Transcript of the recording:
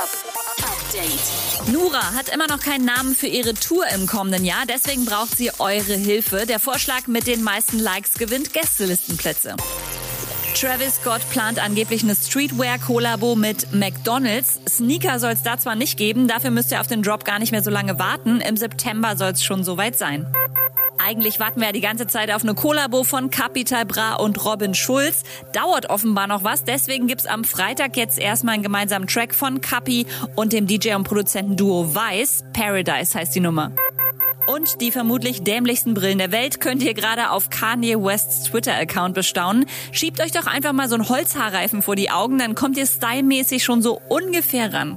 Update. Nura hat immer noch keinen Namen für ihre Tour im kommenden Jahr, deswegen braucht sie eure Hilfe. Der Vorschlag mit den meisten Likes gewinnt Gästelistenplätze. Travis Scott plant angeblich eine Streetwear-Kollabo mit McDonald's. Sneaker soll es da zwar nicht geben, dafür müsst ihr auf den Drop gar nicht mehr so lange warten. Im September soll es schon soweit sein. Eigentlich warten wir ja die ganze Zeit auf eine Kollabo von Capital Bra und Robin Schulz. Dauert offenbar noch was, deswegen gibt's am Freitag jetzt erstmal einen gemeinsamen Track von Capi und dem DJ und Produzentenduo Weiß. Paradise heißt die Nummer. Und die vermutlich dämlichsten Brillen der Welt könnt ihr gerade auf Kanye Wests Twitter-Account bestaunen. Schiebt euch doch einfach mal so einen Holzhaarreifen vor die Augen, dann kommt ihr stylmäßig schon so ungefähr ran.